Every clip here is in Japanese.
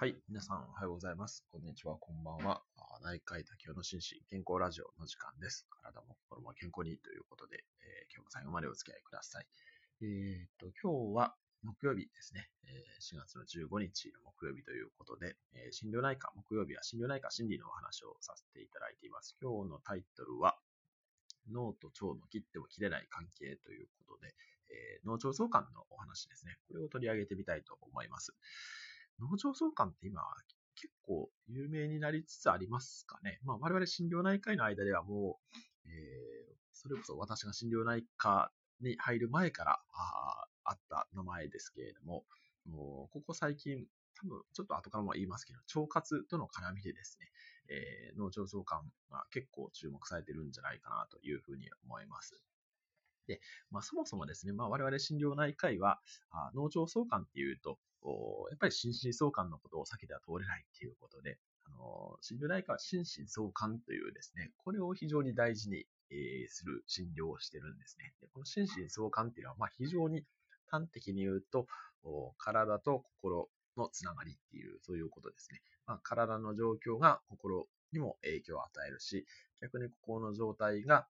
はい。皆さん、おはようございます。こんにちは、こんばんは。内科医多教の心身健康ラジオの時間です。体も心も健康にということで、えー、今日も最後までお付き合いください。えー、っと、今日は木曜日ですね。え4月の15日の木曜日ということで、え心療内科、木曜日は心療内科心理のお話をさせていただいています。今日のタイトルは、脳と腸の切っても切れない関係ということで、え脳腸相関のお話ですね。これを取り上げてみたいと思います。農場相関って今、結構有名になりつつありますかね。まあ、我々診療内科医の間ではもう、えー、それこそ私が診療内科に入る前からああった名前ですけれども、もうここ最近、多分ちょっと後からも言いますけど、腸活との絡みでですね、えー、農場相関が結構注目されてるんじゃないかなというふうに思います。で、まあ、そもそもですね、まあ、我々診療内科医は、あ農場相関っていうと、やっぱり心身相関のことを避けては通れないっていうことで、あの診療内科は心身相関というですね、これを非常に大事に、えー、する診療をしてるんですね。でこの心身相関っていうのは、まあ、非常に端的に言うと、体と心のつながりっていう、そういうことですね。まあ、体の状況が心にも影響を与えるし、逆に心の状態が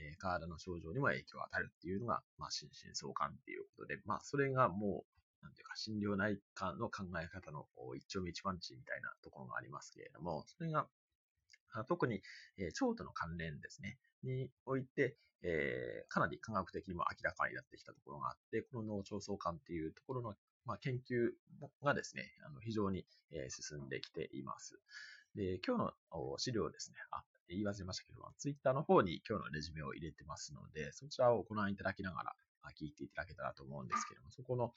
えー、体の症状にも影響を与えるっていうのが、まあ、心身相関っていうことで、まあ、それがもう、なんていうか、心療内科の考え方の一丁目一番地みたいなところがありますけれども、それが、特に、えー、腸との関連ですね、において、えー、かなり科学的にも明らかになってきたところがあって、この脳腸相関っていうところの、まあ、研究がですね、あの非常に、えー、進んできています。で、今日の資料ですね、あ、言い忘れましたけど、も、ツイッターの方に今日のレジュメを入れてますので、そちらをご覧いただきながら聞いていただけたらと思うんですけども、そこの、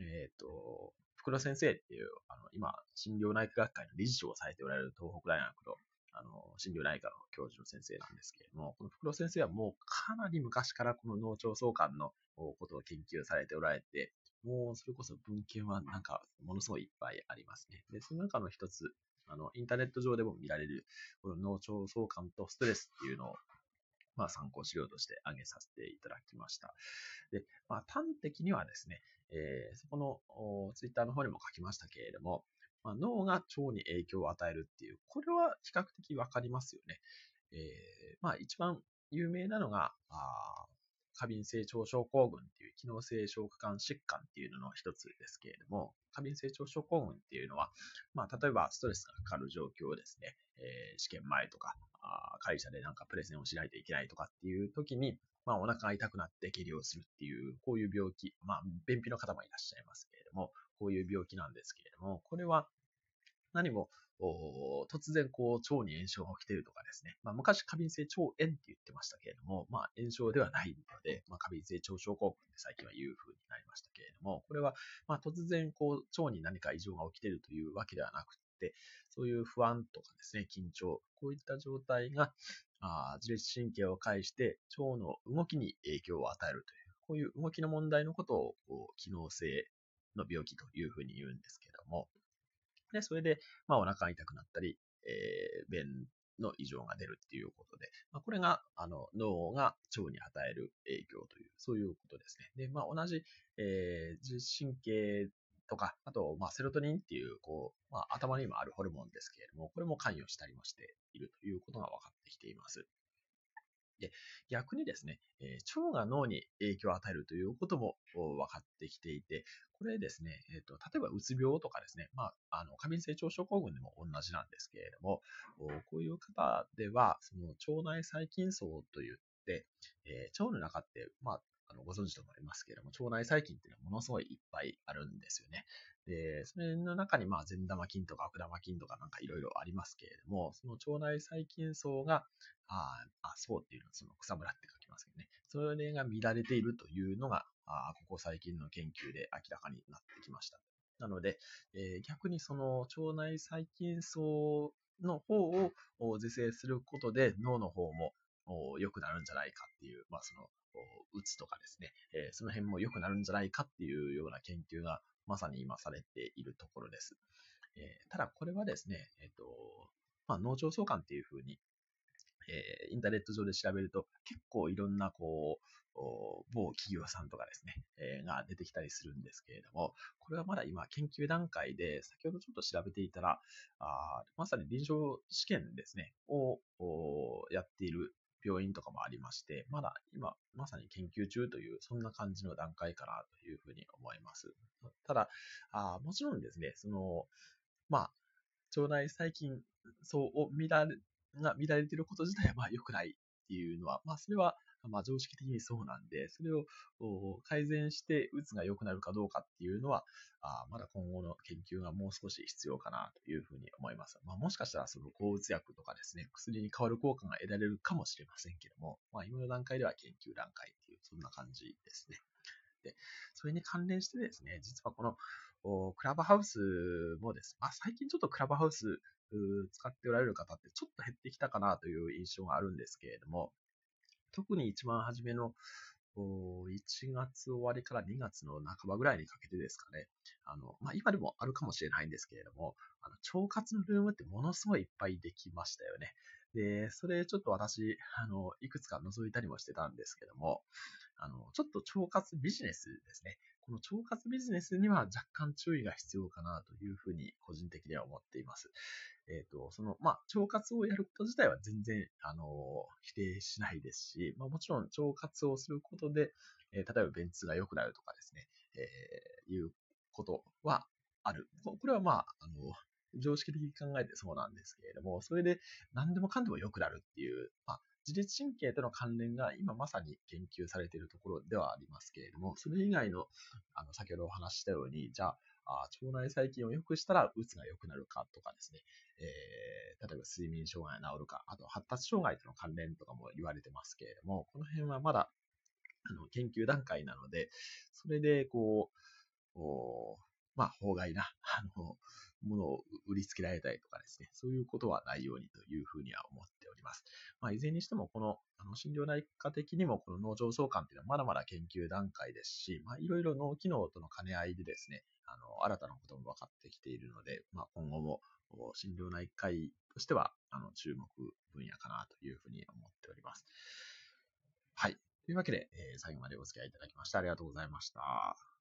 えっ、ー、と、福田先生っていう、あの、今、心療内科学会の理事長をされておられる東北大学の、あの、心療内科の教授の先生なんですけれども、この福田先生はもうかなり昔からこの脳腸相関のことを研究されておられて、もうそれこそ文献はなんかものすごいいっぱいありますね。で、その中の一つ、あの、インターネット上でも見られる、この脳腸相関とストレスっていうのを、まあ、参考資料として挙げさせていただきました。で、まあ、端的にはですね、えー、そこのツイッターの方にも書きましたけれども、まあ、脳が腸に影響を与えるっていう、これは比較的わかりますよね。えー、まあ、一番有名なのが、あ過敏性腸症候群っていう機能性消化管疾患っていうのの一つですけれども、過敏性腸症候群っていうのは、まあ、例えばストレスがかかる状況ですね、えー、試験前とか、あ会社でなんかプレゼンをしないといけないとかっていう時に、まあ、お腹が痛くなって下痢をするっていう、こういう病気、まあ、便秘の方もいらっしゃいますけれども、こういう病気なんですけれども、これは何も突然こう腸に炎症が起きているとかですね、まあ、昔過敏性腸炎って言ってましたけれども、まあ、炎症ではないので、まあ、過敏性腸症候群って最近は言う風になりましたけれども、これはま突然こう腸に何か異常が起きているというわけではなくて、そういう不安とかですね、緊張、こういった状態があ自律神経を介して腸の動きに影響を与えるという、こういう動きの問題のことを機能性の病気というふうに言うんですけども、で、それで、まあ、お腹が痛くなったり、えー、便の異常が出るっていうことで、まあ、これが、あの、脳が腸に与える影響という、そういうことですね。で、まあ、同じ、えー、自律神経とか、あと、まあ、セロトニンっていう、こう、まあ、頭にもあるホルモンですけれども、これも関与したりもしているということが分かってきています。で、逆にですね、え、腸が脳に影響を与えるということも分かってきていて、これですね、えっ、ー、と、例えばうつ病とかですね、まあ、あの、過敏性腸症候群でも同じなんですけれども、こういう方では、その腸内細菌層といって、えー、腸の中って、まあ、あのご存知と思いますけれども、腸内細菌っていうのはものすごいいっぱいあるんですよね。で、それの中にまあ善玉菌とか悪玉菌とかなんかいろいろありますけれども、その腸内細菌層が、ああ、そうっていうのはその草むらって書きますけどね。それが乱れているというのが、あここ最近の研究で明らかになってきました。なので、えー、逆にその腸内細菌層の方を是正することで脳の方も良くなるんじゃないかっていう、まあその、うつとかですね、えー、その辺も良くなるんじゃないかっていうような研究がまさに今されているところです。えー、ただこれはですね、えっ、ー、と、まあ、脳腸相関っていうふうにえー、インターネット上で調べると結構いろんなこう、某企業さんとかですね、えー、が出てきたりするんですけれども、これはまだ今研究段階で、先ほどちょっと調べていたら、あまさに臨床試験ですね、をやっている病院とかもありまして、まだ今、まさに研究中という、そんな感じの段階かなというふうに思います。ただ、あもちろんですね、その、まあ、腸内細菌層を見られが見られていること自体は良くないっていうのは、まあそれはまあ常識的にそうなんで、それを改善してうつが良くなるかどうかっていうのは、あまだ今後の研究がもう少し必要かなというふうに思います。まあもしかしたらその抗うつ薬とかですね、薬に変わる効果が得られるかもしれませんけども、まあ今の段階では研究段階っていう、そんな感じですね。で、それに関連してですね、実はこのクラブハウスもです、まあ、最近ちょっとクラブハウス使っておられる方ってちょっと減ってきたかなという印象があるんですけれども、特に一番初めの1月終わりから2月の半ばぐらいにかけてですかね。あの、まあ、今でもあるかもしれないんですけれども、あの、腸活のルームってものすごいいっぱいできましたよね。で、それちょっと私、あの、いくつか覗いたりもしてたんですけども、あの、ちょっと腸活ビジネスですね。この腸活ビジネスには若干注意が必要かなというふうに個人的には思っています。えっ、ー、と、その、まあ、腸活をやること自体は全然、あの、否定しないですし、まあ、もちろん腸活をすることで、えー、例えば便通が良くなるとかですね、えー、いうことはある。これはまあ、あの、常識的に考えてそうなんですけれども、それで何でもかんでも良くなるっていう、まあ、自律神経との関連が今まさに研究されているところではありますけれども、それ以外の、あの、先ほどお話したように、じゃあ、あ腸内細菌を良くしたら、うつが良くなるかとかですね、えー、例えば睡眠障害が治るか、あと発達障害との関連とかも言われてますけれども、この辺はまだ、あの、研究段階なので、それで、こう、まあ、法外な、あの、ものを売りつけられたりとかですね、そういうことはないようにというふうには思っております。まあ、いずれにしても、この、あの、心療内科的にも、この脳上相関っていうのはまだまだ研究段階ですし、まあ、いろいろ脳機能との兼ね合いでですね、あの、新たなことも分かってきているので、まあ、今後も、心療内科医としては、あの、注目分野かなというふうに思っております。はい。というわけで、えー、最後までお付き合いいただきましてありがとうございました。